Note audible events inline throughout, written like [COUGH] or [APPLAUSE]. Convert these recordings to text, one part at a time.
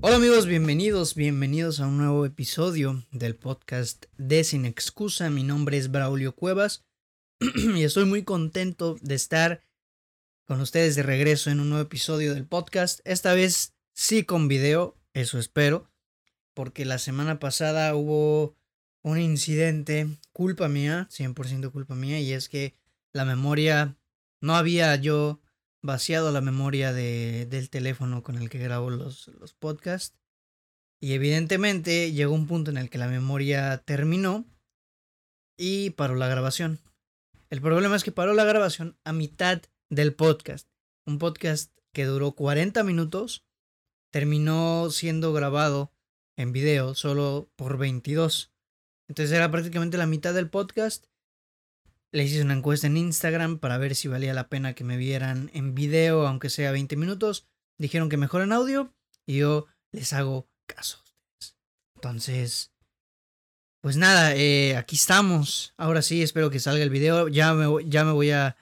Hola amigos, bienvenidos, bienvenidos a un nuevo episodio del podcast de Sin Excusa. Mi nombre es Braulio Cuevas [CLEARS THROAT] y estoy muy contento de estar con ustedes de regreso en un nuevo episodio del podcast. Esta vez sí con video, eso espero, porque la semana pasada hubo un incidente, culpa mía, 100% culpa mía, y es que la memoria, no había yo vaciado la memoria de, del teléfono con el que grabo los, los podcasts. Y evidentemente llegó un punto en el que la memoria terminó y paró la grabación. El problema es que paró la grabación a mitad del podcast. Un podcast que duró 40 minutos terminó siendo grabado en video solo por 22. Entonces era prácticamente la mitad del podcast le hice una encuesta en Instagram para ver si valía la pena que me vieran en video, aunque sea 20 minutos. Dijeron que mejor en audio y yo les hago caso. Entonces, pues nada, eh, aquí estamos. Ahora sí, espero que salga el video. Ya me, ya me voy a,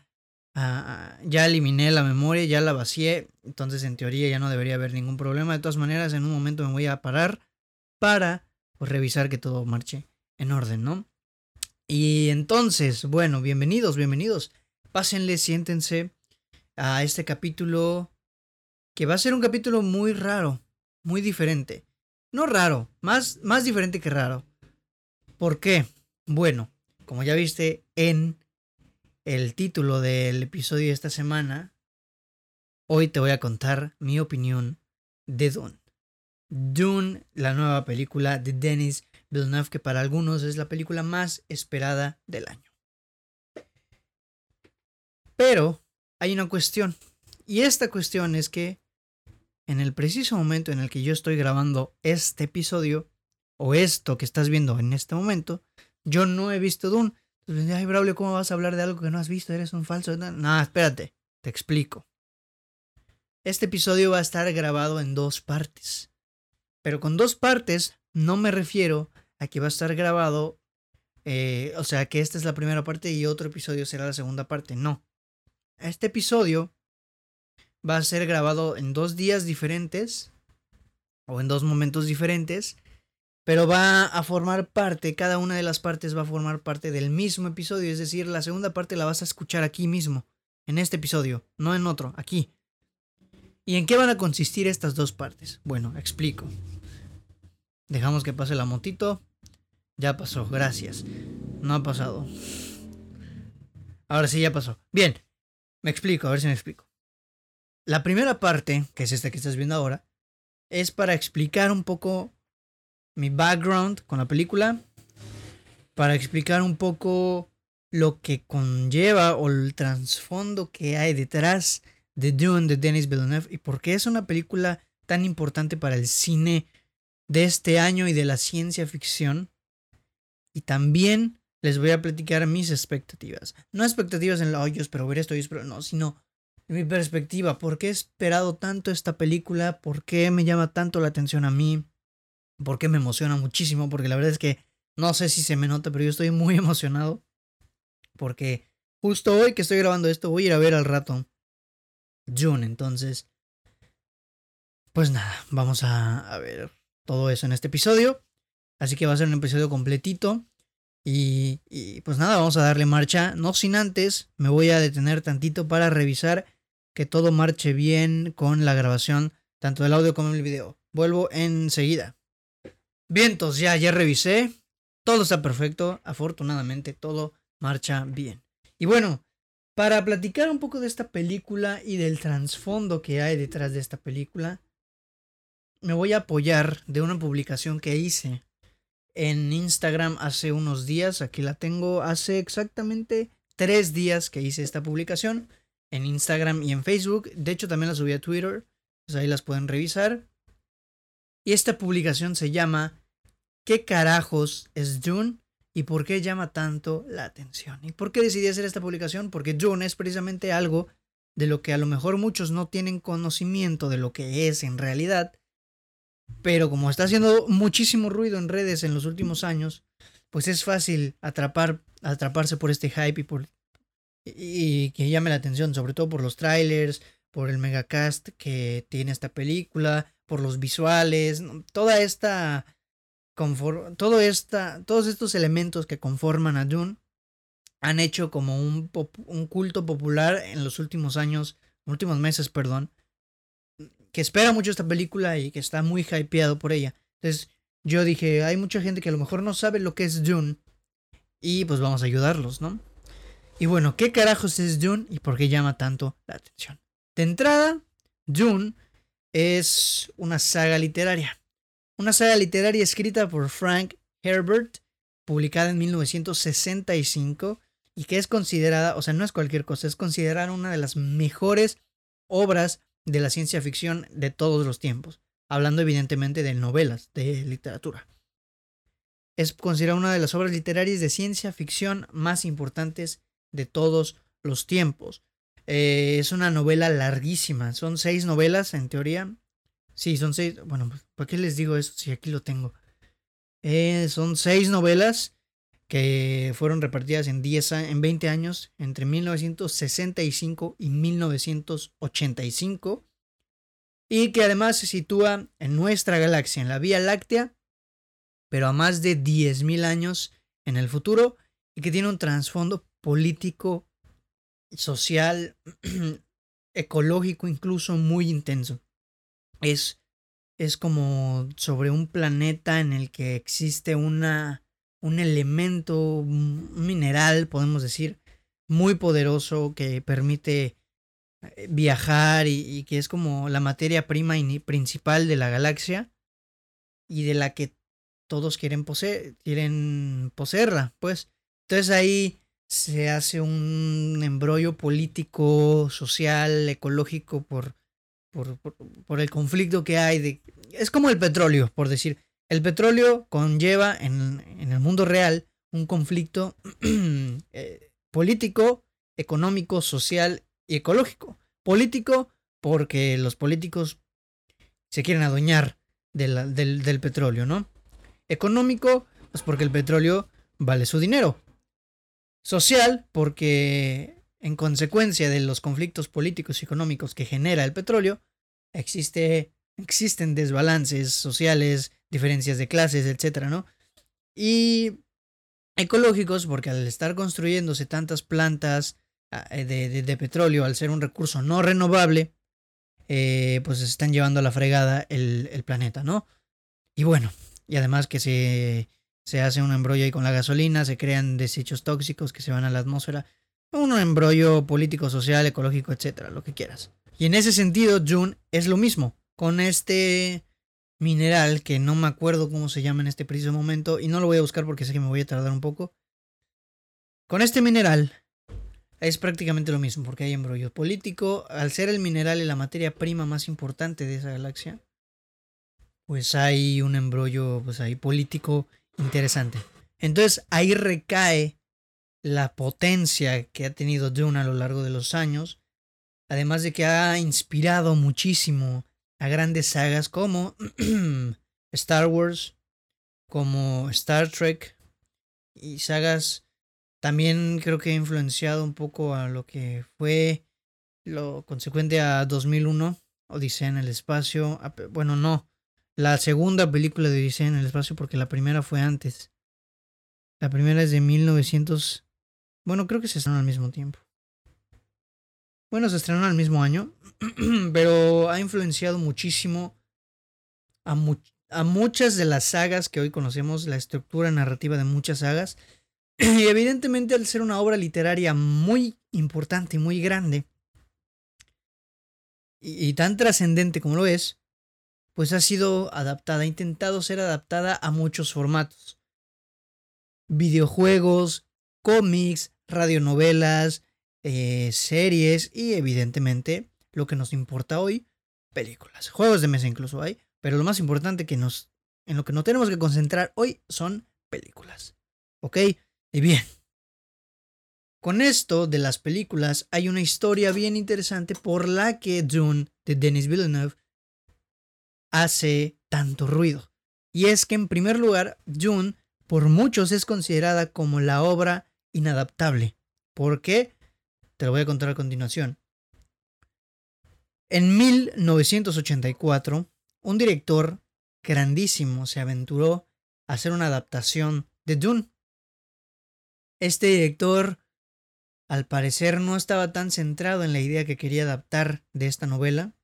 Ya eliminé la memoria, ya la vacié. Entonces, en teoría, ya no debería haber ningún problema. De todas maneras, en un momento me voy a parar para pues, revisar que todo marche en orden, ¿no? Y entonces, bueno, bienvenidos, bienvenidos. Pásenle, siéntense a este capítulo que va a ser un capítulo muy raro, muy diferente. No raro, más, más diferente que raro. ¿Por qué? Bueno, como ya viste en el título del episodio de esta semana, hoy te voy a contar mi opinión de Dune. Dune, la nueva película de Denis Villeneuve, que para algunos es la película más esperada del año. Pero hay una cuestión, y esta cuestión es que en el preciso momento en el que yo estoy grabando este episodio, o esto que estás viendo en este momento, yo no he visto Dune. Entonces, ay, Braulio, ¿cómo vas a hablar de algo que no has visto? Eres un falso. No, espérate, te explico. Este episodio va a estar grabado en dos partes. Pero con dos partes no me refiero a que va a estar grabado, eh, o sea, que esta es la primera parte y otro episodio será la segunda parte. No. Este episodio va a ser grabado en dos días diferentes o en dos momentos diferentes, pero va a formar parte, cada una de las partes va a formar parte del mismo episodio, es decir, la segunda parte la vas a escuchar aquí mismo, en este episodio, no en otro, aquí. ¿Y en qué van a consistir estas dos partes? Bueno, explico. Dejamos que pase la motito. Ya pasó, gracias. No ha pasado. Ahora sí, ya pasó. Bien, me explico, a ver si me explico. La primera parte, que es esta que estás viendo ahora, es para explicar un poco mi background con la película, para explicar un poco lo que conlleva o el trasfondo que hay detrás de Dune de Denis Villeneuve y por qué es una película tan importante para el cine de este año y de la ciencia ficción. Y también les voy a platicar mis expectativas. No expectativas en la, oh, yo espero ver esto, yo espero, no, sino mi perspectiva. ¿Por qué he esperado tanto esta película? ¿Por qué me llama tanto la atención a mí? ¿Por qué me emociona muchísimo? Porque la verdad es que no sé si se me nota, pero yo estoy muy [LAUGHS] emocionado. Porque justo hoy que estoy grabando esto voy a ir a ver al rato June. Entonces, pues nada, vamos a, a ver todo eso en este episodio. Así que va a ser un episodio completito. Y, pues nada, vamos a darle marcha. No sin antes, me voy a detener tantito para revisar que todo marche bien con la grabación, tanto del audio como del video. Vuelvo enseguida. Vientos, ya, ya revisé. Todo está perfecto. Afortunadamente, todo marcha bien. Y bueno, para platicar un poco de esta película y del trasfondo que hay detrás de esta película, me voy a apoyar de una publicación que hice en Instagram hace unos días. Aquí la tengo hace exactamente tres días que hice esta publicación en Instagram y en Facebook. De hecho, también la subí a Twitter. Pues ahí las pueden revisar. Y esta publicación se llama ¿Qué carajos es Dune? ¿Y por qué llama tanto la atención? ¿Y por qué decidí hacer esta publicación? Porque Dune es precisamente algo de lo que a lo mejor muchos no tienen conocimiento de lo que es en realidad pero como está haciendo muchísimo ruido en redes en los últimos años, pues es fácil atrapar, atraparse por este hype y por y que llame la atención, sobre todo por los trailers, por el megacast que tiene esta película, por los visuales, toda esta, todo esta, todos estos elementos que conforman a Dune han hecho como un, un culto popular en los últimos años, últimos meses, perdón, que espera mucho esta película y que está muy hypeado por ella. Entonces yo dije, hay mucha gente que a lo mejor no sabe lo que es Dune y pues vamos a ayudarlos, ¿no? Y bueno, ¿qué carajos es Dune y por qué llama tanto la atención? De entrada, Dune es una saga literaria. Una saga literaria escrita por Frank Herbert, publicada en 1965 y que es considerada, o sea, no es cualquier cosa, es considerada una de las mejores obras de la ciencia ficción de todos los tiempos, hablando evidentemente de novelas, de literatura. Es considerada una de las obras literarias de ciencia ficción más importantes de todos los tiempos. Eh, es una novela larguísima, son seis novelas en teoría. Sí, son seis. Bueno, pues, ¿por qué les digo eso si aquí lo tengo? Eh, son seis novelas que fueron repartidas en, 10, en 20 años, entre 1965 y 1985, y que además se sitúa en nuestra galaxia, en la Vía Láctea, pero a más de 10.000 años en el futuro, y que tiene un trasfondo político, social, [CLEARS THROAT] ecológico incluso muy intenso. Es, es como sobre un planeta en el que existe una un elemento, un mineral, podemos decir, muy poderoso que permite eh, viajar y, que es como la materia prima y principal de la galaxia y de la que todos quieren, poseer, quieren poseerla, pues. Entonces ahí se hace un embrollo político, social, ecológico por, por, por, el conflicto que hay. De, es como el petróleo, por decir. El petróleo conlleva en, el mundo real un conflicto [CLEARS THROAT] eh, político, económico, social y ecológico. Político porque los políticos se quieren adueñar del, petróleo, ¿no? Económico, pues porque el petróleo vale su dinero. Social, porque en consecuencia de los conflictos políticos y económicos que genera el petróleo, existe, existen desbalances sociales, diferencias de clases, etcétera, ¿no? Y ecológicos, porque al estar construyéndose tantas plantas ah, eh, de, petróleo, al ser un recurso no renovable, eh, pues se están llevando a la fregada el, el, planeta, ¿no? Y bueno, y además que se, se hace un embrollo ahí con la gasolina, se crean desechos tóxicos que se van a la atmósfera, un embrollo político, social, ecológico, etcétera, lo que quieras. Y en ese sentido, June es lo mismo, con este mineral que no me acuerdo cómo se llama en este preciso momento y no lo voy a buscar porque sé que me voy a tardar un poco. Con este mineral es prácticamente lo mismo porque hay embrollo político. Al ser el mineral y la materia prima más importante de esa galaxia, pues hay un embrollo pues político interesante. Entonces ahí recae la potencia que ha tenido Dune a lo largo de los años, además de que ha inspirado muchísimo a grandes sagas como [CLEARS THROAT] Star Wars, como Star Trek y sagas también creo que ha influenciado un poco a lo que fue lo consecuente a 2001, Odisea en el espacio. Bueno, no, la segunda película de Odisea en el espacio porque la primera fue antes. La primera es de 1900. Bueno, creo que se estrenó al mismo tiempo. Bueno, se estrenó al mismo año, [CLEARS THROAT] pero ha influenciado muchísimo a, muchas de las sagas que hoy conocemos, la estructura narrativa de muchas sagas. [CLEARS THROAT] Y evidentemente al ser una obra literaria muy importante y muy grande, y, tan trascendente como lo es, pues ha sido adaptada, ha intentado ser adaptada a muchos formatos. Videojuegos, cómics, radionovelas, eh, series y evidentemente lo que nos importa hoy, películas. Juegos de mesa incluso hay, pero lo más importante que nos, en lo que nos tenemos que concentrar hoy son películas. ¿Ok? Y bien. Con esto de las películas hay una historia bien interesante por la que Dune de Denis Villeneuve hace tanto ruido. Y es que en primer lugar, Dune por muchos es considerada como la obra inadaptable. ¿Por qué? Te lo voy a contar a continuación. En 1984, un director grandísimo se aventuró a hacer una adaptación de Dune. Este director, al parecer, no estaba tan centrado en la idea que quería adaptar de esta novela,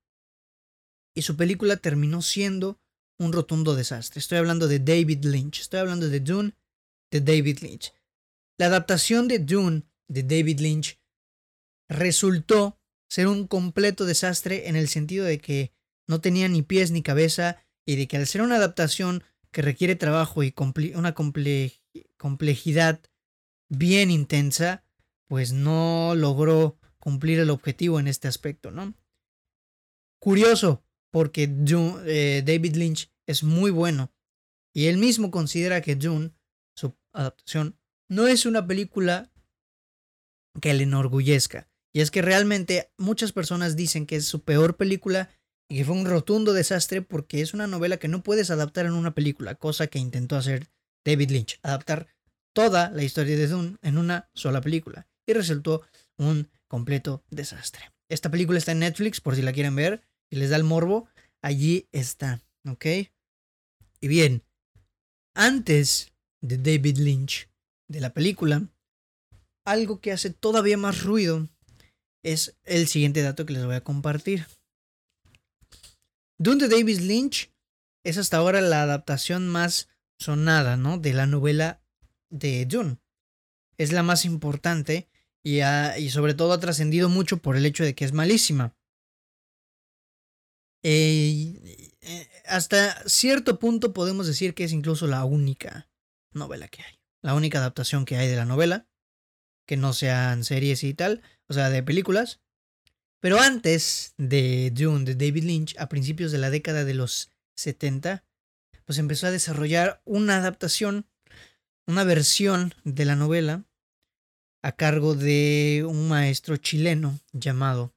y su película terminó siendo un rotundo desastre. Estoy hablando de David Lynch, estoy hablando de Dune de David Lynch. La adaptación de Dune de David Lynch resultó ser un completo desastre en el sentido de que no tenía ni pies ni cabeza y de que al ser una adaptación que requiere trabajo y una complejidad bien intensa, pues no logró cumplir el objetivo en este aspecto, ¿no? Curioso, porque eh, David Lynch es muy bueno y él mismo considera que Dune, su adaptación, no es una película que le enorgullezca. Y es que realmente muchas personas dicen que es su peor película y que fue un rotundo desastre porque es una novela que no puedes adaptar en una película, cosa que intentó hacer David Lynch, adaptar toda la historia de Dune en una sola película y resultó un completo desastre. Esta película está en Netflix por si la quieren ver y les da el morbo, allí está, ¿ok? Y bien, antes de David Lynch, de la película, algo que hace todavía más ruido es el siguiente dato que les voy a compartir. Dune de David Lynch es hasta ahora la adaptación más sonada, ¿no? De la novela de Dune. Es la más importante y, y sobre todo ha trascendido mucho por el hecho de que es malísima. Eh, eh, hasta cierto punto podemos decir que es incluso la única novela que hay. La única adaptación que hay de la novela. Que no sean series y tal. O sea, de películas. Pero antes de Dune, de David Lynch, a principios de la década de los 70, pues empezó a desarrollar una adaptación, una versión de la novela a cargo de un maestro chileno llamado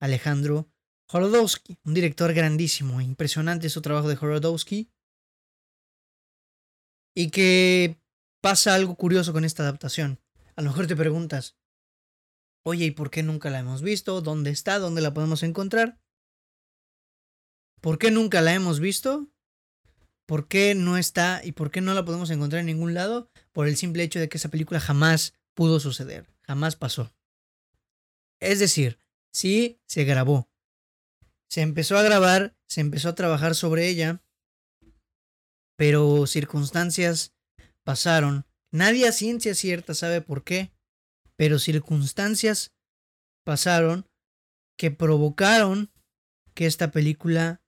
Alejandro Horodowski, un director grandísimo, impresionante su trabajo de Horodowski. Y que pasa algo curioso con esta adaptación. A lo mejor te preguntas, oye, ¿y por qué nunca la hemos visto? ¿Dónde está? ¿Dónde la podemos encontrar? ¿Por qué nunca la hemos visto? ¿Por qué no está y por qué no la podemos encontrar en ningún lado? Por el simple hecho de que esa película jamás pudo suceder, jamás pasó. Es decir, sí se grabó, se empezó a grabar, se empezó a trabajar sobre ella, pero circunstancias pasaron. Nadie a ciencia cierta sabe por qué, pero circunstancias pasaron que provocaron que esta película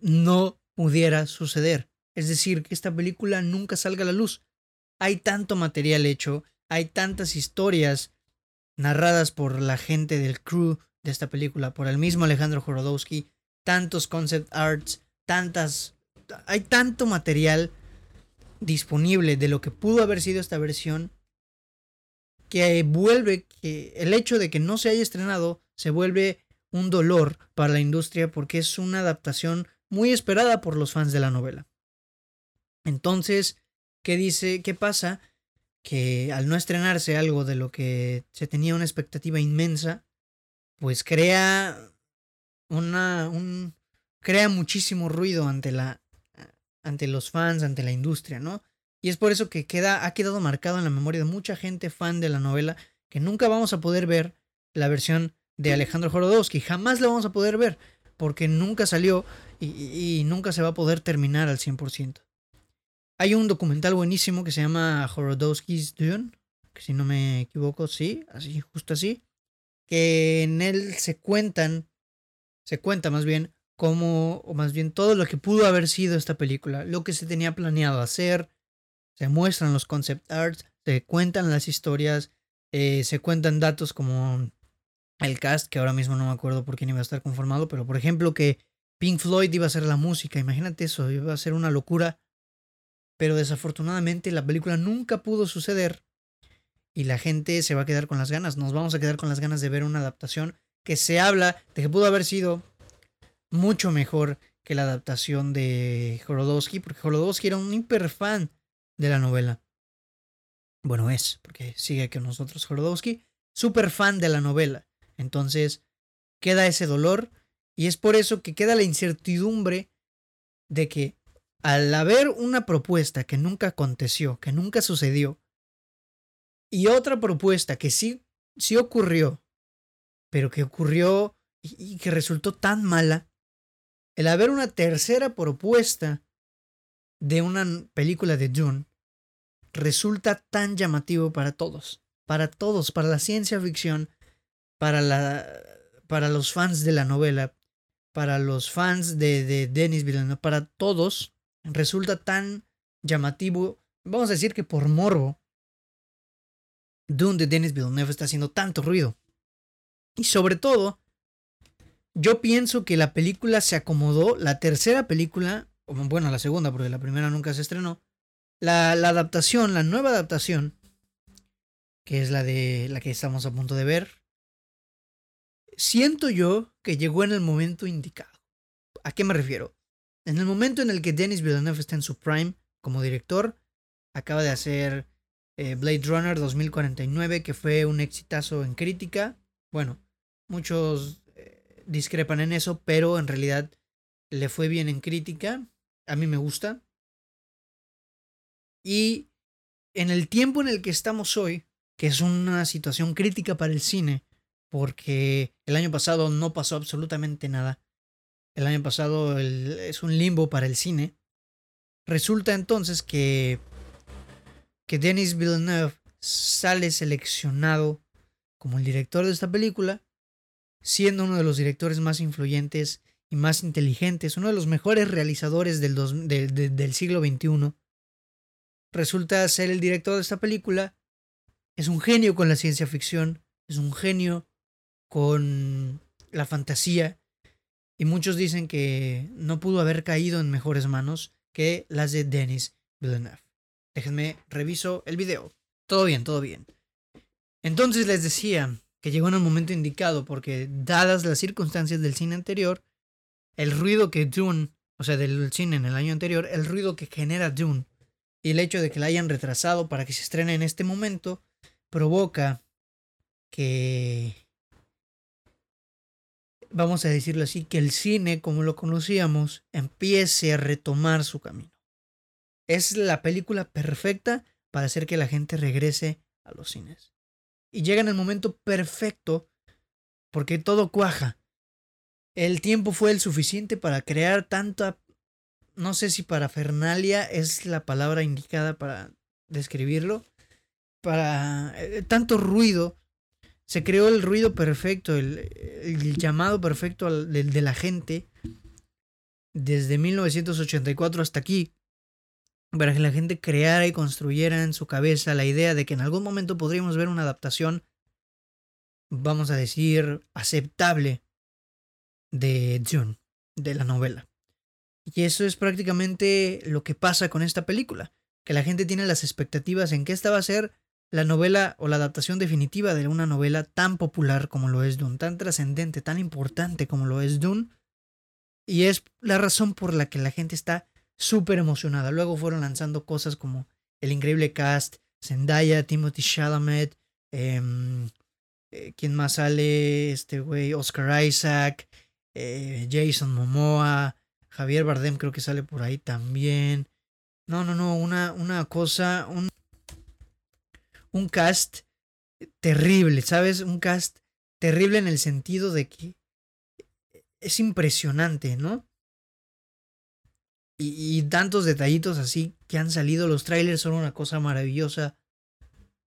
no pudiera suceder. Es decir, que esta película nunca salga a la luz. Hay tanto material hecho, hay tantas historias narradas por la gente del crew de esta película por el mismo Alejandro Jorodowski, tantos concept arts, tantas... Hay tanto material disponible de lo que pudo haber sido esta versión que vuelve que el hecho de que no se haya estrenado se vuelve un dolor para la industria porque es una adaptación muy esperada por los fans de la novela. Entonces, ¿qué dice? ¿Qué pasa? Que al no estrenarse algo de lo que se tenía una expectativa inmensa, pues crea una un crea muchísimo ruido ante la ante los fans, ante la industria, ¿no? Y es por eso que queda ha quedado marcado en la memoria de mucha gente fan de la novela que nunca vamos a poder ver la versión de Alejandro Jorodowski, jamás la vamos a poder ver porque nunca salió y, y nunca se va a poder terminar al 100%. Hay un documental buenísimo que se llama Jorodowski's Dune, que si no me equivoco, sí, así, justo así, que en él se cuentan, se cuenta más bien cómo, o más bien todo lo que pudo haber sido esta película, lo que se tenía planeado hacer, se muestran los concept arts, se cuentan las historias, eh, se cuentan datos como el cast, que ahora mismo no me acuerdo por quién iba a estar conformado, pero por ejemplo que Pink Floyd iba a ser la música, imagínate eso, iba a ser una locura, pero desafortunadamente la película nunca pudo suceder y la gente se va a quedar con las ganas. Nos vamos a quedar con las ganas de ver una adaptación que se habla de que pudo haber sido mucho mejor que la adaptación de Jorodowski, porque Jorodowski era un hiper fan de la novela. Bueno, es, porque sigue con nosotros Jorodowski, súper fan de la novela. Entonces, queda ese dolor Y es por eso que queda la incertidumbre de que al haber una propuesta que nunca aconteció, que nunca sucedió, y otra propuesta que sí, sí ocurrió, pero que ocurrió y, que resultó tan mala, el haber una tercera propuesta de una película de Dune resulta tan llamativo para todos, para todos, para la ciencia ficción, para, la, para los fans de la novela, para los fans de, de Denis Villeneuve, para todos, resulta tan llamativo, vamos a decir que por morbo, Dune de Denis Villeneuve está haciendo tanto ruido. Y sobre todo, yo pienso que la película se acomodó, la tercera película, bueno, la segunda, porque la primera nunca se estrenó, la, adaptación, la nueva adaptación, que es la de la que estamos a punto de ver, siento yo que llegó en el momento indicado. ¿A qué me refiero? En el momento en el que Denis Villeneuve está en su prime como director, acaba de hacer eh, Blade Runner 2049, que fue un exitazo en crítica. Bueno, muchos discrepan en eso, pero en realidad le fue bien en crítica. A mí me gusta. Y en el tiempo en el que estamos hoy, que es una situación crítica para el cine, porque el año pasado no pasó absolutamente nada. El año pasado es un limbo para el cine. Resulta entonces que, que Denis Villeneuve sale seleccionado como el director de esta película, siendo uno de los directores más influyentes y más inteligentes, uno de los mejores realizadores del, del siglo XXI. Resulta ser el director de esta película. Es un genio con la ciencia ficción, es un genio con la fantasía y muchos dicen que no pudo haber caído en mejores manos que las de Denis Villeneuve. Déjenme reviso el video. Todo bien, todo bien. Entonces les decía que llegó en el momento indicado porque dadas las circunstancias del cine anterior, el ruido que Dune, o sea, del cine en el año anterior, el ruido que genera Dune y el hecho de que la hayan retrasado para que se estrene en este momento provoca que vamos a decirlo así, que el cine como lo conocíamos empiece a retomar su camino. Es la película perfecta para hacer que la gente regrese a los cines. Y llega en el momento perfecto porque todo cuaja. El tiempo fue el suficiente para crear tanta, no sé si parafernalia es la palabra indicada para describirlo, para eh, tanto ruido se creó el ruido perfecto, el, llamado perfecto de, de la gente desde 1984 hasta aquí, para que la gente creara y construyera en su cabeza la idea de que en algún momento podríamos ver una adaptación, vamos a decir, aceptable de Dune, de la novela. Y eso es prácticamente lo que pasa con esta película, que la gente tiene las expectativas en que esta va a ser la novela o la adaptación definitiva de una novela tan popular como lo es Dune, tan trascendente, tan importante como lo es Dune. Y es la razón por la que la gente está súper emocionada. Luego fueron lanzando cosas como el increíble cast, Zendaya, Timothy Chalamet, em, eh, ¿quién más sale? Este güey, Oscar Isaac, eh, Jason Momoa, Javier Bardem creo que sale por ahí también. No, no, no, una, una cosa, un, un cast terrible, ¿sabes? Un cast terrible en el sentido de que es impresionante, ¿no? Y, tantos detallitos así que han salido, los trailers son una cosa maravillosa.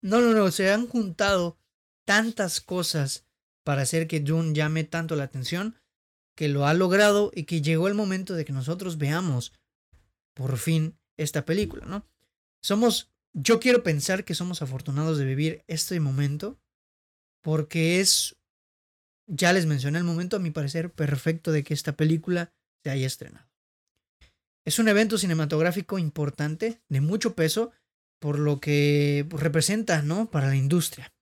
No, no, no, se han juntado tantas cosas para hacer que Dune llame tanto la atención que lo ha logrado y que llegó el momento de que nosotros veamos por fin esta película, ¿no? Somos yo quiero pensar que somos afortunados de vivir este momento porque es, ya les mencioné el momento a mi parecer perfecto de que esta película se haya estrenado. Es un evento cinematográfico importante, de mucho peso, por lo que representa, ¿no? Para la industria.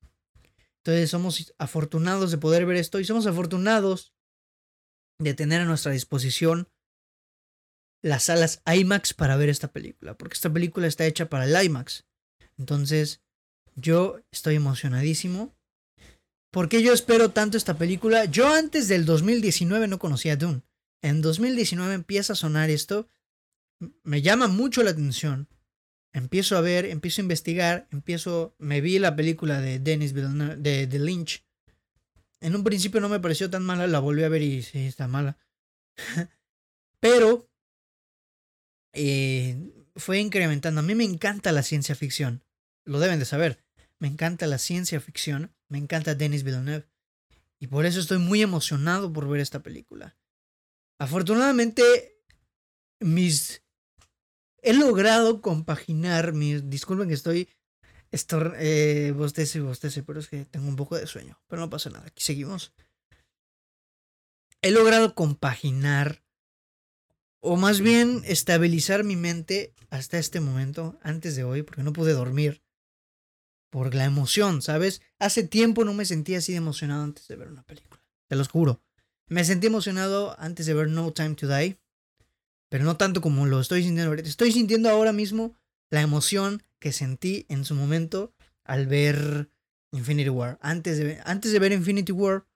Entonces somos afortunados de poder ver esto y somos afortunados de tener a nuestra disposición las salas IMAX para ver esta película, porque esta película está hecha para el IMAX. Entonces, yo estoy emocionadísimo ¿Por qué yo espero tanto esta película? Yo antes del 2019 no conocía a Dune. En 2019 empieza a sonar esto. Me llama mucho la atención. Empiezo a ver, empiezo a investigar, empiezo, me vi la película de Dennis Villeneuve, de, Lynch. En un principio no me pareció tan mala, la volví a ver y sí, está mala. [LAUGHS] Pero eh, fue incrementando. A mí me encanta la ciencia ficción. Lo deben de saber. Me encanta la ciencia ficción. Me encanta Denis Villeneuve. Y por eso estoy muy emocionado por ver esta película. Afortunadamente, mis... He logrado compaginar mis... Disculpen que estoy... Estor... Eh, bostece, bostece, pero es que tengo un poco de sueño. Pero no pasa nada, aquí seguimos. He logrado compaginar o más bien estabilizar mi mente hasta este momento, antes de hoy, porque no pude dormir por la emoción, ¿sabes? Hace tiempo no me sentía así de emocionado antes de ver una película, te lo juro. Me sentí emocionado antes de ver No Time to Die, pero no tanto como lo estoy sintiendo ahorita. Estoy sintiendo ahora mismo la emoción que sentí en su momento al ver Infinity War. Antes de, antes de ver Infinity War,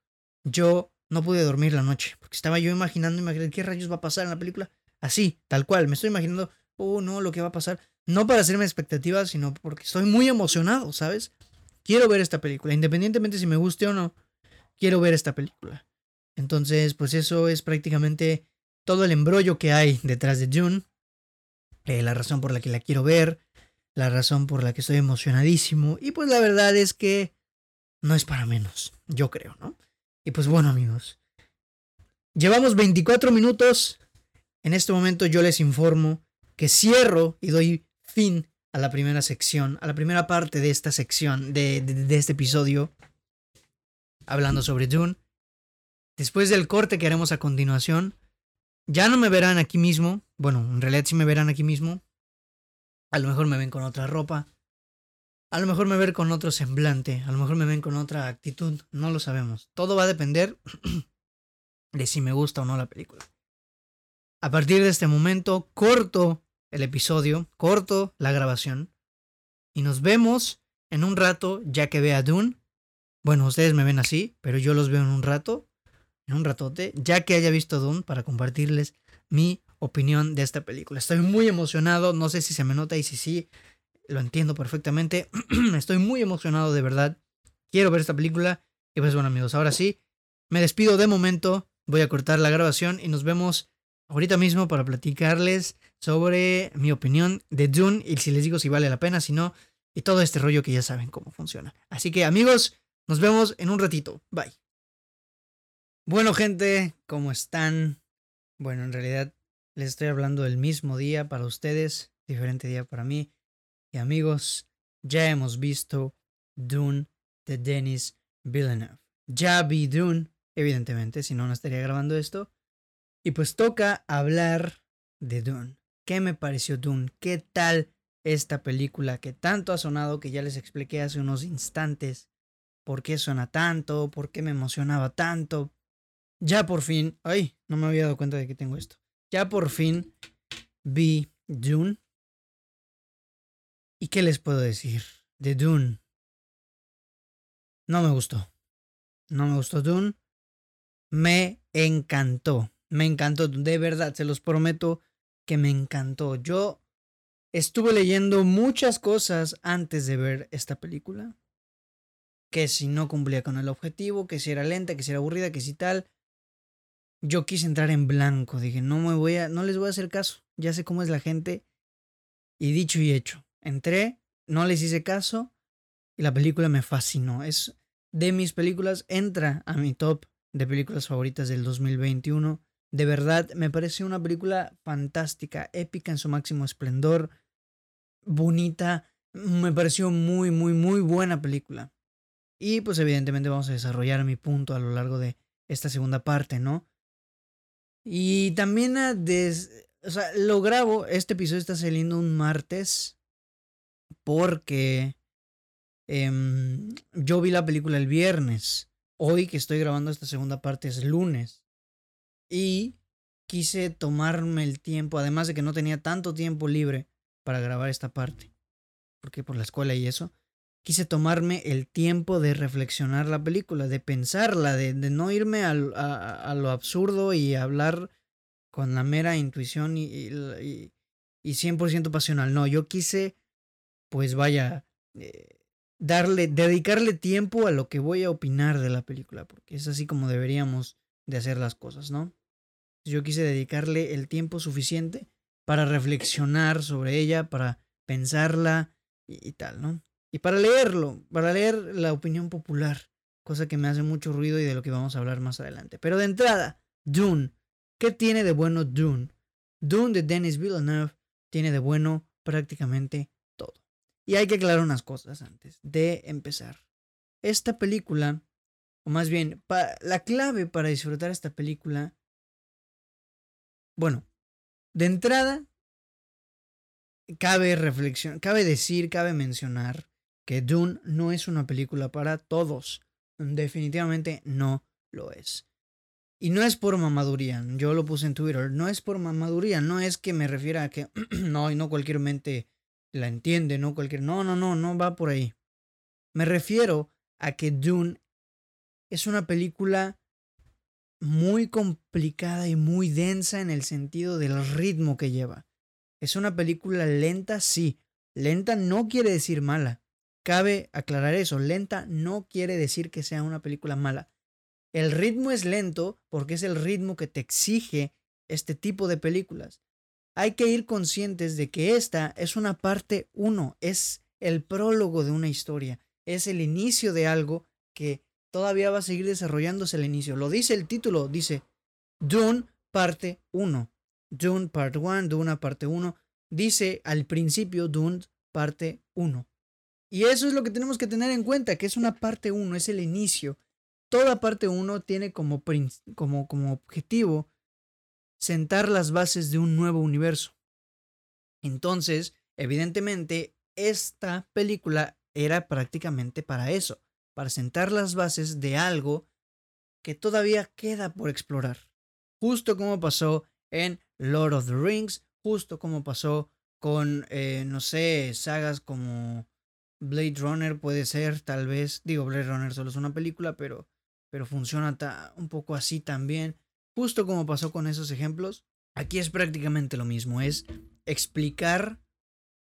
yo no pude dormir la noche, porque estaba yo imaginando, imaginando qué rayos va a pasar en la película. Así, tal cual, me estoy imaginando, oh no, lo que va a pasar. No para hacerme expectativas, sino porque estoy muy emocionado, ¿sabes? Quiero ver esta película, independientemente si me guste o no, quiero ver esta película. Entonces, pues eso es prácticamente todo el embrollo que hay detrás de June. Eh, la razón por la que la quiero ver, la razón por la que estoy emocionadísimo. Y pues la verdad es que no es para menos, yo creo, ¿no? Y pues bueno amigos, llevamos 24 minutos. En este momento yo les informo que cierro y doy fin a la primera sección, a la primera parte de esta sección, de, de, este episodio, hablando sobre Dune. Después del corte que haremos a continuación, ya no me verán aquí mismo. Bueno, en realidad sí me verán aquí mismo. A lo mejor me ven con otra ropa. A lo mejor me ven con otro semblante, a lo mejor me ven con otra actitud, no lo sabemos. Todo va a depender [CLEARS THROAT] de si me gusta o no la película. A partir de este momento, corto el episodio, corto la grabación y nos vemos en un rato ya que vea Dune. Bueno, ustedes me ven así, pero yo los veo en un rato, en un ratote, ya que haya visto Dune para compartirles mi opinión de esta película. Estoy muy emocionado, no sé si se me nota y si sí, lo entiendo perfectamente. [CLEARS THROAT] Estoy muy emocionado de verdad. Quiero ver esta película. Y pues bueno amigos, ahora sí, me despido de momento. Voy a cortar la grabación y nos vemos ahorita mismo para platicarles sobre mi opinión de Dune y si les digo si vale la pena, si no, y todo este rollo que ya saben cómo funciona. Así que amigos, nos vemos en un ratito. Bye. Bueno gente, ¿cómo están? Bueno, en realidad les estoy hablando del mismo día para ustedes, diferente día para mí. Y amigos, ya hemos visto Dune de Denis Villeneuve. Ya vi Dune, evidentemente, si no, no estaría grabando esto. Y pues toca hablar de Dune. ¿Qué me pareció Dune? ¿Qué tal esta película que tanto ha sonado, que ya les expliqué hace unos instantes? ¿Por qué suena tanto? ¿Por qué me emocionaba tanto? Ya por fin, ay, no me había dado cuenta de que tengo esto. Ya por fin vi Dune ¿Y qué les puedo decir? De Dune. No me gustó. No me gustó Dune. Me encantó. Me encantó. De verdad, se los prometo que me encantó. Yo estuve leyendo muchas cosas antes de ver esta película. Que si no cumplía con el objetivo, que si era lenta, que si era aburrida, que si tal. Yo quise entrar en blanco. Dije, no me voy a, no les voy a hacer caso. Ya sé cómo es la gente. Y dicho y hecho. Entré, no les hice caso y la película me fascinó. Es de mis películas, entra a mi top de películas favoritas del 2021. De verdad, me parece una película fantástica, épica en su máximo esplendor, bonita. Me pareció muy, muy, muy buena película. Y pues evidentemente vamos a desarrollar mi punto a lo largo de esta segunda parte, ¿no? Y también, des... o sea, lo grabo, este episodio está saliendo un martes, porque em, yo vi la película el viernes. Hoy que estoy grabando esta segunda parte es lunes. Y quise tomarme el tiempo, además de que no tenía tanto tiempo libre para grabar esta parte. Porque por la escuela y eso. Quise tomarme el tiempo de reflexionar la película, de pensarla, de, no irme a, lo absurdo y hablar con la mera intuición y, y, y 100% pasional. No, yo quise, pues vaya, eh, darle, dedicarle tiempo a lo que voy a opinar de la película, porque es así como deberíamos de hacer las cosas, ¿no? Yo quise dedicarle el tiempo suficiente para reflexionar sobre ella, para pensarla y, tal, ¿no? Y para leerlo, para leer la opinión popular, cosa que me hace mucho ruido y de lo que vamos a hablar más adelante. Pero de entrada, Dune. ¿Qué tiene de bueno Dune? Dune de Denis Villeneuve tiene de bueno prácticamente todo. Y hay que aclarar unas cosas antes de empezar. Esta película, o más bien, la clave para disfrutar esta película, bueno, de entrada, cabe reflexión, cabe decir, cabe mencionar que Dune no es una película para todos. Definitivamente no lo es. Y no es por mamaduría, yo lo puse en Twitter, no es por mamaduría, no es que me refiera a que [CLEARS THROAT] no, y no cualquier mente la entiende, no cualquier... No, no, no, no va por ahí. Me refiero a que Dune es una película muy complicada y muy densa en el sentido del ritmo que lleva. Es una película lenta, sí. Lenta no quiere decir mala. Cabe aclarar eso. Lenta no quiere decir que sea una película mala. El ritmo es lento porque es el ritmo que te exige este tipo de películas. Hay que ir conscientes de que esta es una parte uno, es el prólogo de una historia, es el inicio de algo que todavía va a seguir desarrollándose el inicio. Lo dice el título, dice Dune parte 1. Dune part 1, Dune parte 1. Dice al principio Dune parte 1. Y eso es lo que tenemos que tener en cuenta, que es una parte 1, es el inicio. Toda parte 1 tiene como, como, como objetivo sentar las bases de un nuevo universo. Entonces, evidentemente, esta película era prácticamente para eso para sentar las bases de algo que todavía queda por explorar. Justo como pasó en Lord of the Rings, justo como pasó con, eh, no sé, sagas como Blade Runner puede ser, tal vez, digo, Blade Runner solo es una película, pero, pero funciona un poco así también. Justo como pasó con esos ejemplos, aquí es prácticamente lo mismo, es explicar,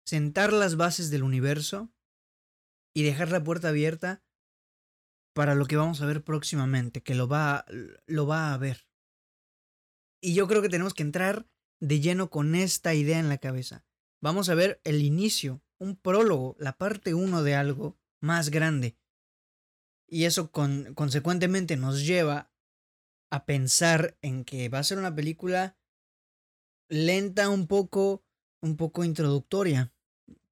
sentar las bases del universo y dejar la puerta abierta para lo que vamos a ver próximamente, que lo va, lo va a ver. Y yo creo que tenemos que entrar de lleno con esta idea en la cabeza. Vamos a ver el inicio, un prólogo, la parte uno de algo más grande. Y eso con, consecuentemente nos lleva a pensar en que va a ser una película lenta un poco, un poco introductoria.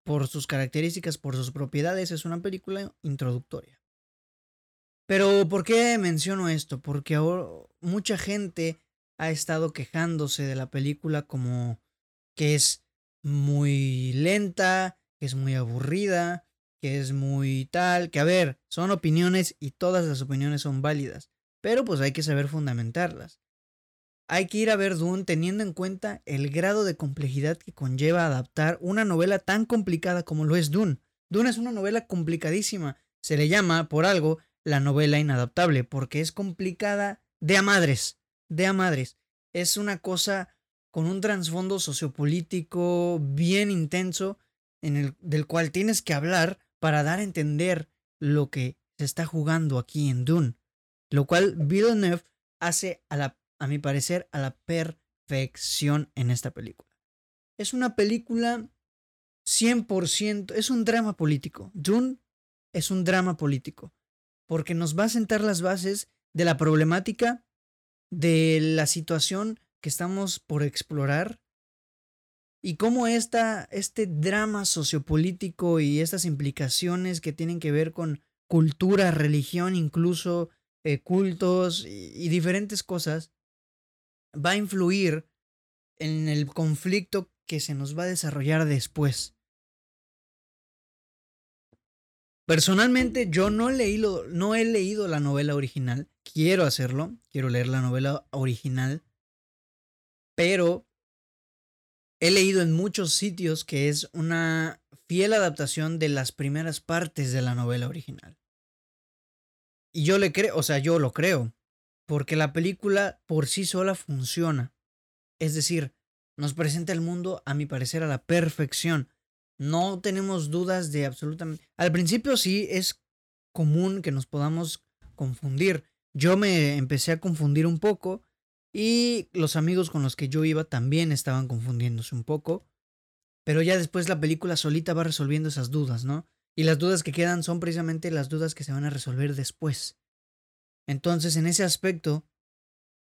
Por sus características, por sus propiedades, es una película introductoria. Pero ¿por qué menciono esto? Porque ahora mucha gente ha estado quejándose de la película como que es muy lenta, que es muy aburrida, que es muy tal, que a ver, son opiniones y todas las opiniones son válidas, pero pues hay que saber fundamentarlas. Hay que ir a ver Dune teniendo en cuenta el grado de complejidad que conlleva adaptar una novela tan complicada como lo es Dune. Dune es una novela complicadísima, se le llama por algo la novela inadaptable, porque es complicada de a madres, de a madres. Es una cosa con un trasfondo sociopolítico bien intenso, del cual tienes que hablar para dar a entender lo que se está jugando aquí en Dune. Lo cual Villeneuve hace, a, la, a mi parecer, a la perfección en esta película. Es una película 100%, es un drama político. Dune es un drama político porque nos va a sentar las bases de la problemática, de la situación que estamos por explorar y cómo esta, este drama sociopolítico y estas implicaciones que tienen que ver con cultura, religión, incluso eh, cultos y diferentes cosas, va a influir en el conflicto que se nos va a desarrollar después. Personalmente yo no, leí no he leído la novela original, quiero hacerlo, quiero leer la novela original, pero he leído en muchos sitios que es una fiel adaptación de las primeras partes de la novela original. Y yo le creo, o sea, yo lo creo, porque la película por sí sola funciona. Es decir, nos presenta el mundo, a mi parecer, a la perfección. No tenemos dudas de absolutamente... Al principio sí es común que nos podamos confundir. Yo me empecé a confundir un poco y los amigos con los que yo iba también estaban confundiéndose un poco. Pero ya después la película solita va resolviendo esas dudas, ¿no? Y las dudas que quedan son precisamente las dudas que se van a resolver después. Entonces, en ese aspecto,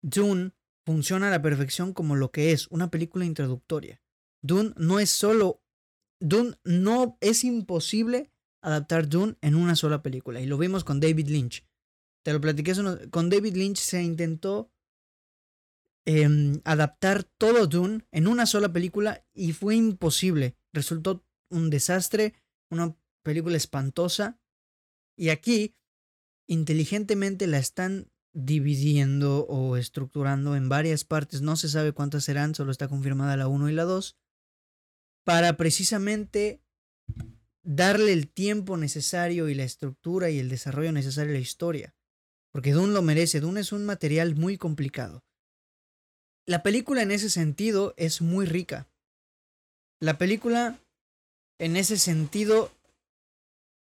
Dune funciona a la perfección como lo que es, una película introductoria. Dune no es solo... Dune no es imposible adaptar Dune en una sola película. Y lo vimos con David Lynch. Te lo platiqué, con David Lynch se intentó em, adaptar todo Dune en una sola película y fue imposible. Resultó un desastre, una película espantosa. Y aquí, inteligentemente la están dividiendo o estructurando en varias partes. No se sabe cuántas serán, solo está confirmada la 1 y la 2. Para precisamente darle el tiempo necesario y la estructura y el desarrollo necesario a la historia. Porque Dune lo merece. Dune es un material muy complicado. La película en ese sentido es muy rica. La película en ese sentido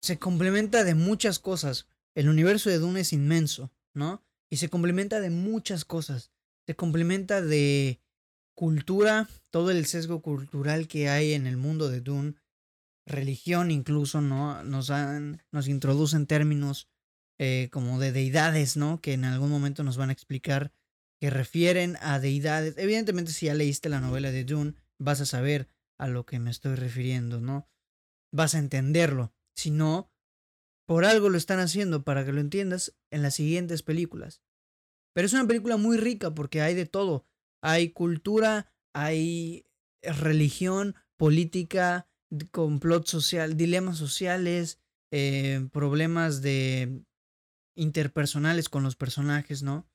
se complementa de muchas cosas. El universo de Dune es inmenso, ¿no? Y se complementa de muchas cosas. Se complementa de cultura, todo el sesgo cultural que hay en el mundo de Dune religión incluso, ¿no? Nos, han, nos introducen términos eh, como de deidades, ¿no? Que en algún momento nos van a explicar que refieren a deidades. Evidentemente, si ya leíste la novela de Dune, vas a saber a lo que me estoy refiriendo, ¿no? Vas a entenderlo. Si no, por algo lo están haciendo para que lo entiendas en las siguientes películas. Pero es una película muy rica porque hay de todo. Hay cultura, hay religión, política, complot social, dilemas sociales, eh, problemas de interpersonales con los personajes, ¿no?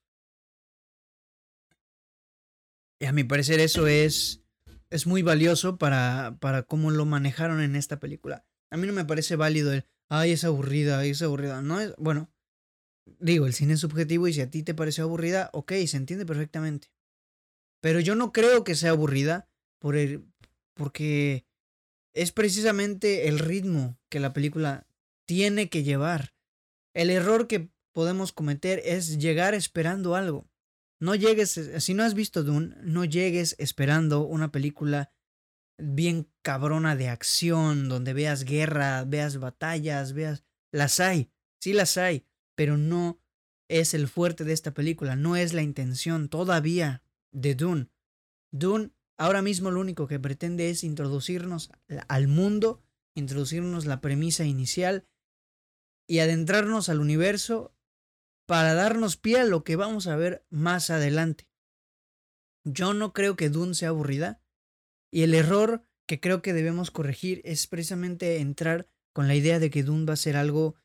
Y a mi parecer eso es, es muy valioso para, para cómo lo manejaron en esta película. A mí no me parece válido el, ay, es aburrida, es aburrida. No es, bueno, digo, el cine es subjetivo y si a ti te parece aburrida, ok, se entiende perfectamente. Pero yo no creo que sea aburrida por el, porque es precisamente el ritmo que la película tiene que llevar. El error que podemos cometer es llegar esperando algo. No llegues, si no has visto Dune, no llegues esperando una película bien cabrona de acción, donde veas guerra, veas batallas, veas... Las hay, sí las hay, pero no es el fuerte de esta película, no es la intención todavía de Dune. Dune Ahora mismo lo único que pretende es introducirnos al mundo, introducirnos la premisa inicial y adentrarnos al universo para darnos pie a lo que vamos a ver más adelante. Yo no creo que Dune sea aburrida y el error que creo que debemos corregir es precisamente entrar con la idea de que Dune va a ser algo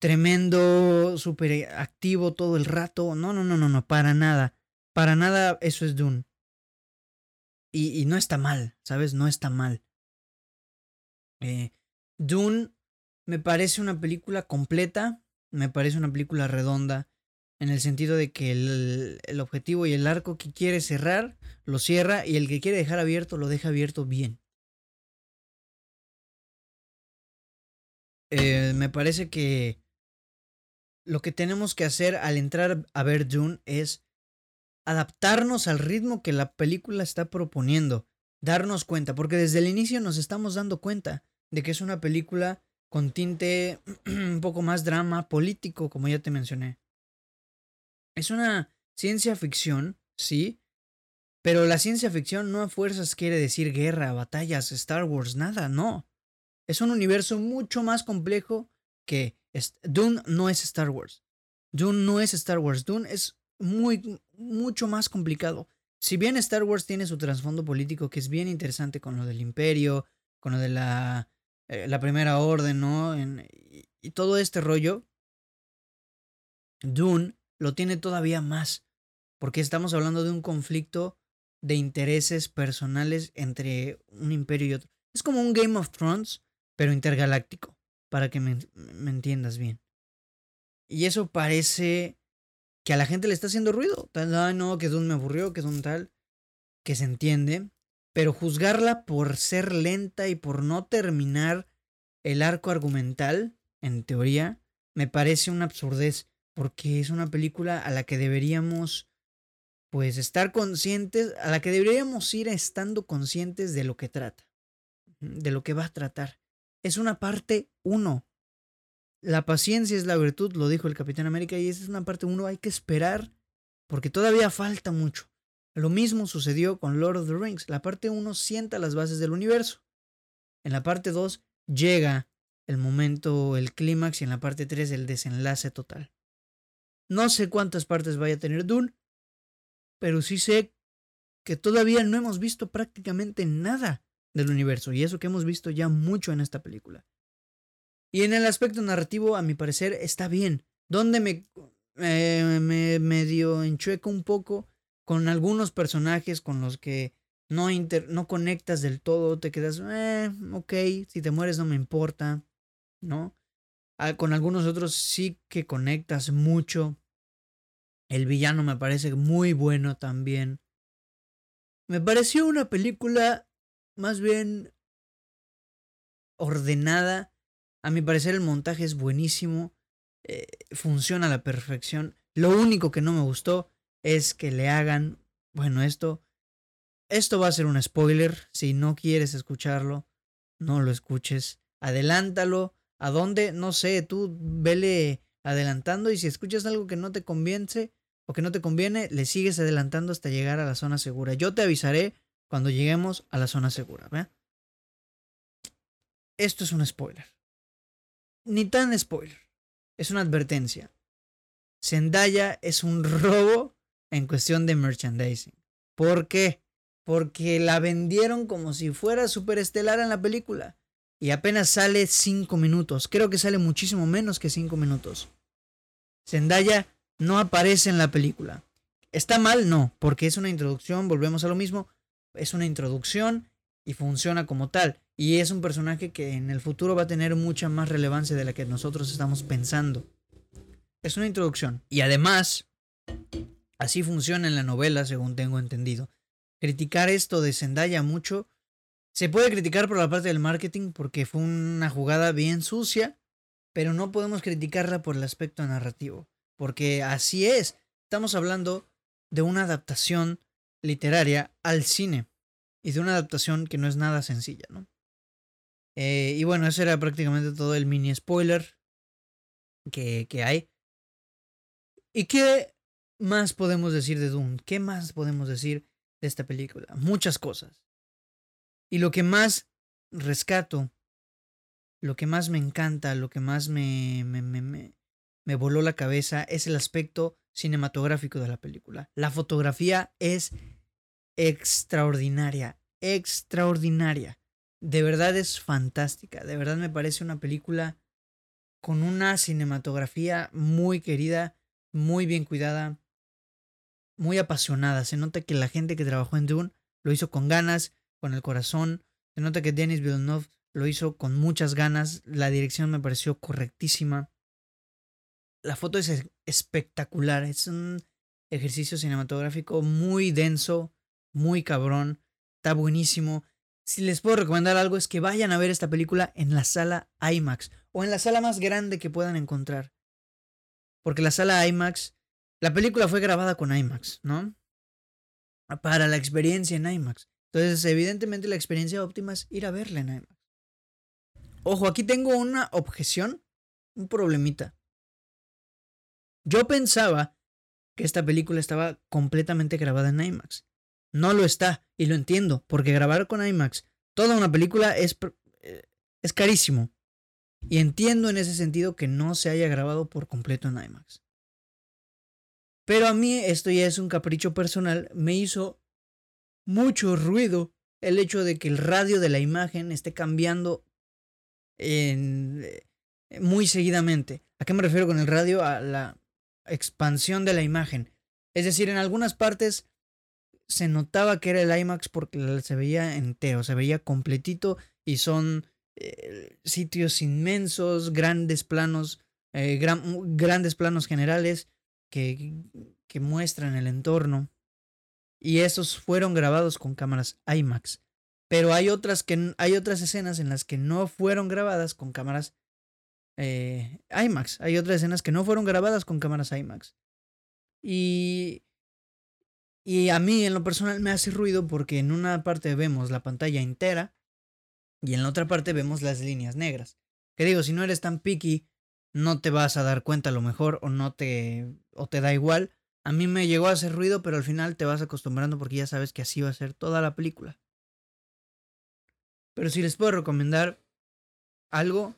tremendo, súper activo todo el rato. No, no, no, no, no, para nada. Para nada eso es Dune. Y, no está mal, ¿sabes? No está mal. Eh, Dune me parece una película completa, me parece una película redonda, en el sentido de que el, el, objetivo y el arco que quiere cerrar, lo cierra, y el que quiere dejar abierto, lo deja abierto bien. Eh, me parece que lo que tenemos que hacer al entrar a ver Dune es adaptarnos al ritmo que la película está proponiendo, darnos cuenta, porque desde el inicio nos estamos dando cuenta de que es una película con tinte [CLEARS THROAT] un poco más drama político, como ya te mencioné. Es una ciencia ficción, sí, pero la ciencia ficción no a fuerzas quiere decir guerra, batallas, Star Wars, nada, no. Es un universo mucho más complejo que Dune no es Star Wars. Dune no es Star Wars. Dune es muy, mucho más complicado. Si bien Star Wars tiene su trasfondo político que es bien interesante con lo del imperio, con lo de la, eh, la primera orden, ¿no? y, y todo este rollo, Dune lo tiene todavía más, porque estamos hablando de un conflicto de intereses personales entre un imperio y otro. Es como un Game of Thrones, pero intergaláctico, para que me, entiendas bien. Y eso parece que a la gente le está haciendo ruido. Ay, no, que Dune me aburrió, que Dune tal, que se entiende. Pero juzgarla por ser lenta y por no terminar el arco argumental, en teoría, me parece una absurdez, porque es una película a la que deberíamos, pues, estar conscientes, a la que deberíamos ir estando conscientes de lo que trata, de lo que va a tratar. Es una parte uno. La paciencia es la virtud, lo dijo el Capitán América, y esa es una parte uno, hay que esperar, porque todavía falta mucho. Lo mismo sucedió con Lord of the Rings. La parte 1 sienta las bases del universo. En la parte 2 llega el momento, el clímax y en la parte 3 el desenlace total. No sé cuántas partes vaya a tener Dune, pero sí sé que todavía no hemos visto prácticamente nada del universo y eso que hemos visto ya mucho en esta película. Y en el aspecto narrativo, a mi parecer, está bien. Donde me, eh, me medio enchueco un poco con algunos personajes con los que no, no conectas del todo, te quedas, eh, ok, si te mueres no me importa, ¿no? Ah, con algunos otros sí que conectas mucho. El villano me parece muy bueno también. Me pareció una película más bien ordenada. A mi parecer el montaje es buenísimo. Eh, funciona a la perfección. Lo único que no me gustó es que le hagan, bueno, esto, esto va a ser un spoiler, si no quieres escucharlo, no lo escuches, adelántalo, ¿a dónde? No sé, tú vele adelantando y si escuchas algo que no te conviene o que no te conviene, le sigues adelantando hasta llegar a la zona segura. Yo te avisaré cuando lleguemos a la zona segura. Esto es un spoiler. Ni tan spoiler. Es una advertencia. Zendaya es un [LAUGHS] robo en cuestión de merchandising. ¿Por qué? Porque la vendieron como si fuera superestelar en la película. Y apenas sale 5 minutos. Creo que sale muchísimo menos que 5 minutos. Zendaya no aparece en la película. ¿Está mal? No, porque es una introducción, volvemos a lo mismo. Es una introducción y funciona como tal. Y es un personaje que en el futuro va a tener mucha más relevancia de la que nosotros estamos pensando. Es una introducción. Y además, Así funciona en la novela, según tengo entendido. Criticar esto de Zendaya mucho. Se puede criticar por la parte del marketing porque fue una jugada bien sucia, pero no podemos criticarla por el aspecto narrativo, porque así es. Estamos hablando de una adaptación literaria al cine y de una adaptación que no es nada sencilla, ¿no? Eh, y bueno, ese era prácticamente todo el mini spoiler que, que hay. Y que más podemos decir de Dune? ¿Qué más podemos decir de esta película? Muchas cosas. Y lo que más rescato, lo que más me encanta, lo que más me, me, me, me voló la cabeza es el aspecto cinematográfico de la película. La fotografía es extraordinaria, extraordinaria. De verdad es fantástica, de verdad me parece una película con una cinematografía muy querida, muy bien cuidada, muy apasionada. Se nota que la gente que trabajó en Dune lo hizo con ganas, con el corazón. Se nota que Denis Villeneuve lo hizo con muchas ganas. La dirección me pareció correctísima. La foto es espectacular. Es un ejercicio cinematográfico muy denso, muy cabrón. Está buenísimo. Si les puedo recomendar algo es que vayan a ver esta película en la sala IMAX o en la sala más grande que puedan encontrar. Porque la sala IMAX la película fue grabada con IMAX, ¿no? Para la experiencia en IMAX. Entonces, evidentemente la experiencia óptima es ir a verla en IMAX. Ojo, aquí tengo una objeción, un problemita. Yo pensaba que esta película estaba completamente grabada en IMAX. No lo está, y lo entiendo, porque grabar con IMAX toda una película es, eh, es carísimo. Y entiendo en ese sentido que no se haya grabado por completo en IMAX. Pero a mí esto ya es un capricho personal, me hizo mucho ruido el hecho de que el radio de la imagen esté cambiando en, eh, muy seguidamente. ¿A qué me refiero con el radio? A la expansión de la imagen. Es decir, en algunas partes se notaba que era el IMAX porque se veía entero, se veía completito y son eh, sitios inmensos, grandes planos, eh, grandes planos generales que, muestran el entorno. Y esos fueron grabados con cámaras IMAX. Pero hay otras, que, hay otras escenas en las que no fueron grabadas con cámaras eh, IMAX. Hay otras escenas que no fueron grabadas con cámaras IMAX. Y, y a mí en lo personal me hace ruido porque en una parte vemos la pantalla entera y en la otra parte vemos las líneas negras. Que digo, si no eres tan picky, no te vas a dar cuenta a lo mejor o no te o te da igual. A mí me llegó a hacer ruido, pero al final te vas acostumbrando porque ya sabes que así va a ser toda la película. Pero si les puedo recomendar algo,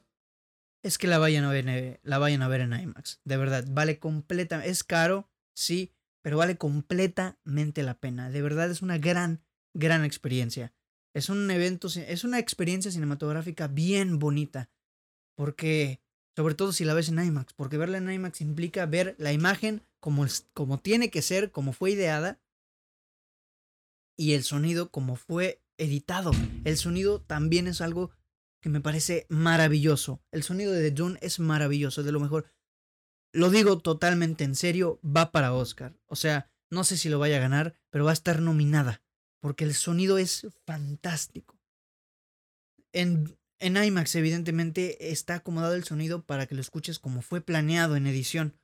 es que la vayan a ver, la vayan a ver en IMAX. De verdad, vale completamente. Es caro, sí, pero vale completamente la pena. De verdad es una gran, gran experiencia. Es un evento, es una experiencia cinematográfica bien bonita. Porque, sobre todo si la ves en IMAX, porque verla en IMAX implica ver la imagen como, como tiene que ser, como fue ideada, y el sonido como fue editado. El sonido también es algo que me parece maravilloso. El sonido de The es maravilloso, es de lo mejor. Lo digo totalmente en serio, va para Oscar. O sea, no sé si lo vaya a ganar, pero va a estar nominada, porque el sonido es fantástico. En, en IMAX, evidentemente, está acomodado el sonido para que lo escuches como fue planeado en edición.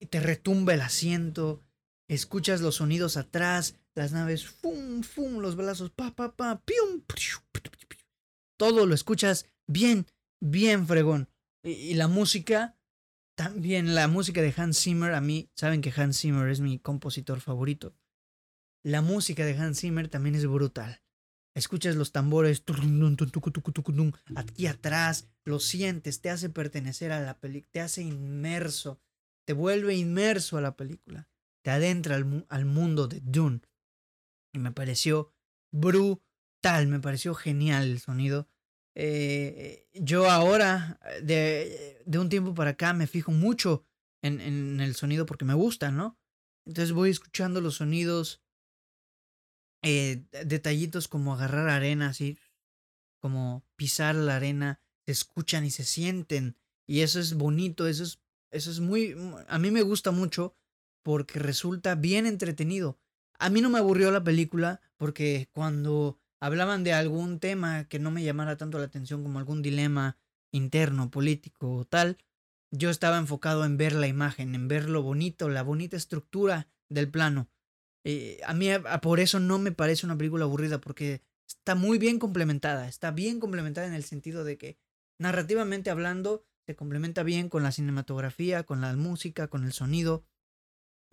Y te retumba el asiento, escuchas los sonidos atrás, las naves, fum, fum, los balazos, pa, pa, pa, pium, todo lo escuchas bien, bien fregón. Y, la música, también la música de Hans Zimmer, a mí, saben que Hans Zimmer es mi compositor favorito. La música de Hans Zimmer también es brutal. Escuchas los tambores aquí atrás, lo sientes, te hace pertenecer a la película, te hace inmerso, te vuelve inmerso a la película, te adentra al, mundo de Dune. Y me pareció brutal tal, me pareció genial el sonido. Eh, yo ahora, de, de, un tiempo para acá, me fijo mucho en, en, el sonido porque me gusta, ¿no? Entonces voy escuchando los sonidos, eh, detallitos como agarrar arena, así, como pisar la arena, se escuchan y se sienten. Y eso es bonito, eso es, eso es muy... A mí me gusta mucho porque resulta bien entretenido. A mí no me aburrió la película porque cuando hablaban de algún tema que no me llamara tanto la atención como algún dilema interno, político o tal, yo estaba enfocado en ver la imagen, en ver lo bonito, la bonita estructura del plano. Eh, a mí por eso no me parece una película aburrida, porque está muy bien complementada, está bien complementada en el sentido de que narrativamente hablando se complementa bien con la cinematografía, con la música, con el sonido,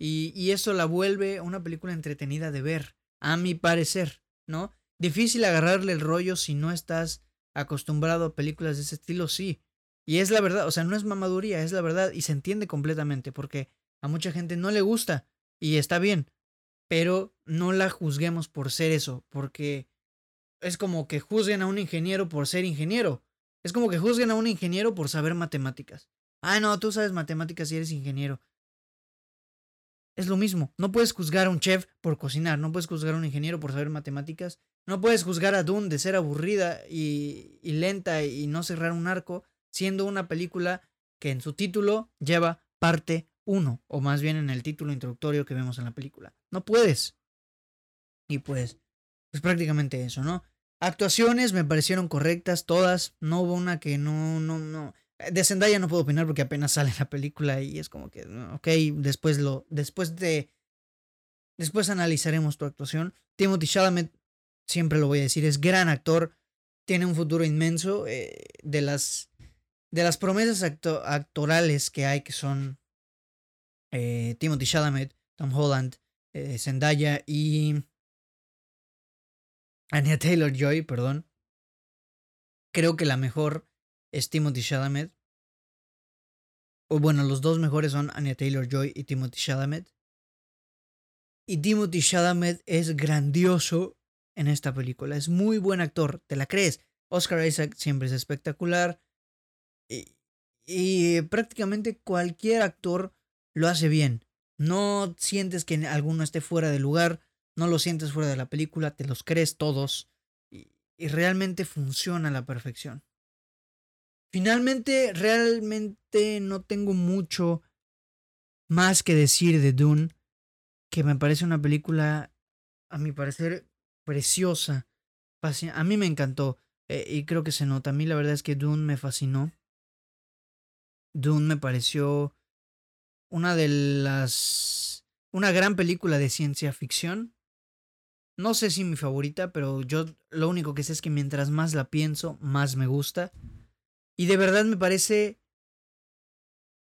y, y eso la vuelve una película entretenida de ver, a mi parecer, ¿no? Difícil agarrarle el rollo si no estás acostumbrado a películas de ese estilo, sí. Y es la verdad, o sea, no es mamaduría, es la verdad y se entiende completamente porque a mucha gente no le gusta y está bien, pero no la juzguemos por ser eso, porque es como que juzguen a un ingeniero por ser ingeniero. Es como que juzguen a un ingeniero por saber matemáticas. Ah, no, tú sabes matemáticas y eres ingeniero. Es lo mismo. No puedes juzgar a un chef por cocinar, no puedes juzgar a un ingeniero por saber matemáticas no puedes juzgar a Dune de ser aburrida y, lenta y no cerrar un arco, siendo una película que en su título lleva parte 1, o más bien en el título introductorio que vemos en la película. No puedes. Y pues, pues prácticamente eso, ¿no? Actuaciones me parecieron correctas, todas. No hubo una que no, no, no. De Zendaya no puedo opinar porque apenas sale la película y es como que, ok, después lo, después de, después analizaremos tu actuación. Timothy Chalamet siempre lo voy a decir, es gran actor, tiene un futuro inmenso. Eh, de, las, de las promesas actorales que hay, que son eh, Timothy Chalamet, Tom Holland, eh, Zendaya y Anya Taylor Joy, perdón. Creo que la mejor es Timothy Chalamet. O bueno, los dos mejores son Anya Taylor Joy y Timothy Chalamet. Y Timothy Chalamet es grandioso en esta película. Es muy buen actor, ¿te la crees? Oscar Isaac siempre es espectacular. Y, prácticamente cualquier actor lo hace bien. No sientes que alguno esté fuera de lugar, no lo sientes fuera de la película, te los crees todos. y realmente funciona a la perfección. Finalmente, realmente no tengo mucho más que decir de Dune, que me parece una película, a mi parecer, preciosa. A mí me encantó eh, y creo que se nota. A mí la verdad es que Dune me fascinó. Dune me pareció una de las... una gran película de ciencia ficción. No sé si mi favorita, pero yo lo único que sé es que mientras más la pienso, más me gusta. Y de verdad me parece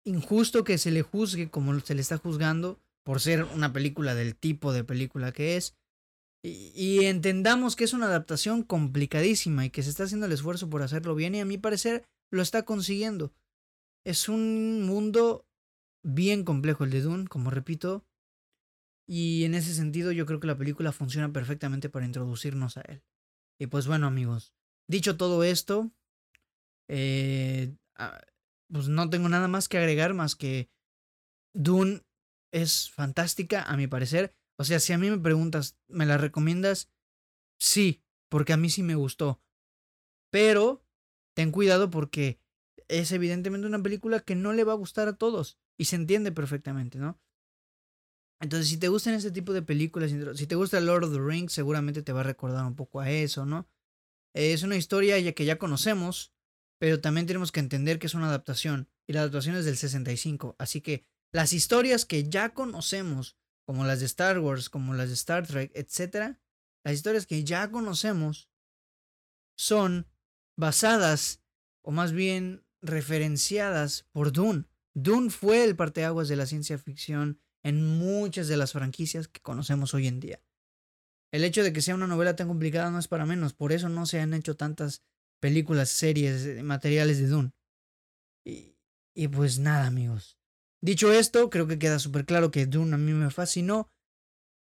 injusto que se le juzgue como se le está juzgando por ser una película del tipo de película que es. Y, entendamos que es una adaptación complicadísima y que se está haciendo el esfuerzo por hacerlo bien y a mi parecer lo está consiguiendo. Es un mundo bien complejo el de Dune, como repito. Y en ese sentido yo creo que la película funciona perfectamente para introducirnos a él. Y pues bueno amigos, dicho todo esto, eh, ah, pues no tengo nada más que agregar más que Dune es fantástica a mi parecer. O sea, si a mí me preguntas, ¿me la recomiendas? Sí, porque a mí sí me gustó. Pero ten cuidado porque es evidentemente una película que no le va a gustar a todos. Y se entiende perfectamente, ¿no? Entonces, si te gustan este tipo de películas, si te gusta Lord of the Rings, seguramente te va a recordar un poco a eso, ¿no? Es una historia ya que ya conocemos, pero también tenemos que entender que es una adaptación. Y la adaptación es del 65. Así que las historias que ya conocemos, como las de Star Wars, como las de Star Trek, etc., las historias que ya conocemos son basadas, o más bien referenciadas por Dune. Dune fue el parteaguas de la ciencia ficción en muchas de las franquicias que conocemos hoy en día. El hecho de que sea una novela tan complicada no es para menos, por eso no se han hecho tantas películas, series, eh, materiales de Dune. Y, y pues nada, amigos. Dicho esto, creo que queda súper claro que Dune a mí me fascinó.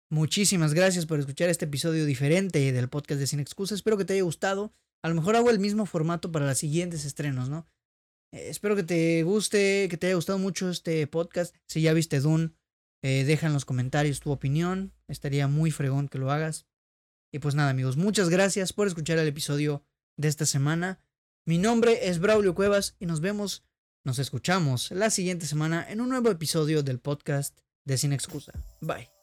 Muchísimas gracias por escuchar este episodio diferente del podcast de Sin Excusas. Espero que te haya gustado. A lo mejor hago el mismo formato para los siguientes estrenos, ¿no? Eh, espero que te guste, que te haya gustado mucho este podcast. Si ya viste Dune, eh, deja en los comentarios tu opinión. Estaría muy fregón que lo hagas. Y pues nada, amigos, muchas gracias por escuchar el episodio de esta semana. Mi nombre es Braulio Cuevas y nos vemos, nos escuchamos la siguiente semana en un nuevo episodio del podcast de Sin Excusa. Bye.